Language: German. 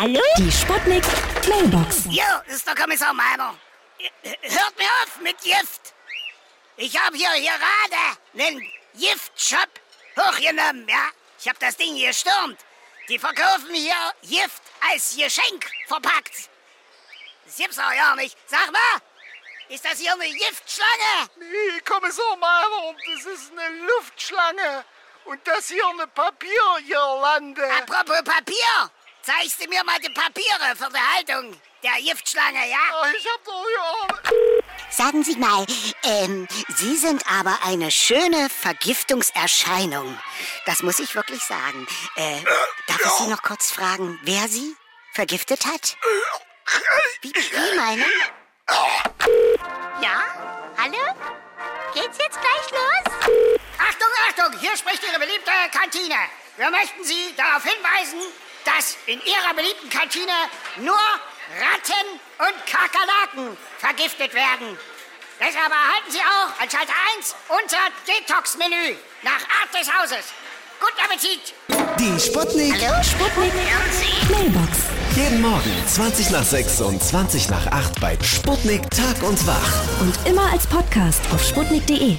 Hallo? Die Sputnik Mailbox. Jo, ist der Kommissar Meiner. Hört mir auf mit Gift. Ich habe hier gerade einen Giftshop hochgenommen, ja? Ich habe das Ding gestürmt. Die verkaufen hier Gift als Geschenk verpackt. Das gibt's doch ja nicht. Sag mal, ist das hier eine Giftschlange? Nee, Kommissar Meiner, das ist eine Luftschlange. Und das hier eine Papiergirlande. Apropos Papier, zeigst du mir mal die Papiere für die Haltung der Giftschlange, ja? Ah, Ich hab doch ja. Sagen Sie mal, ähm, Sie sind aber eine schöne Vergiftungserscheinung. Das muss ich wirklich sagen. Äh, darf ich Sie noch kurz fragen, wer Sie vergiftet hat? Wie, wie meine? Ja? Hallo? Geht's jetzt gleich los? Achtung, Achtung, hier spricht Ihre beliebte Kantine. Wir möchten Sie darauf hinweisen, dass in Ihrer beliebten Kantine nur Ratten und Kakerlaken vergiftet werden. Deshalb erhalten Sie auch an Schalter 1 unser Detox-Menü nach Art des Hauses. Guten Appetit! Die Sputnik. Sputnik Mailbox. Jeden Morgen 20 nach 6 und 20 nach 8 bei Sputnik Tag und Wach. Und immer als Podcast auf sputnik.de.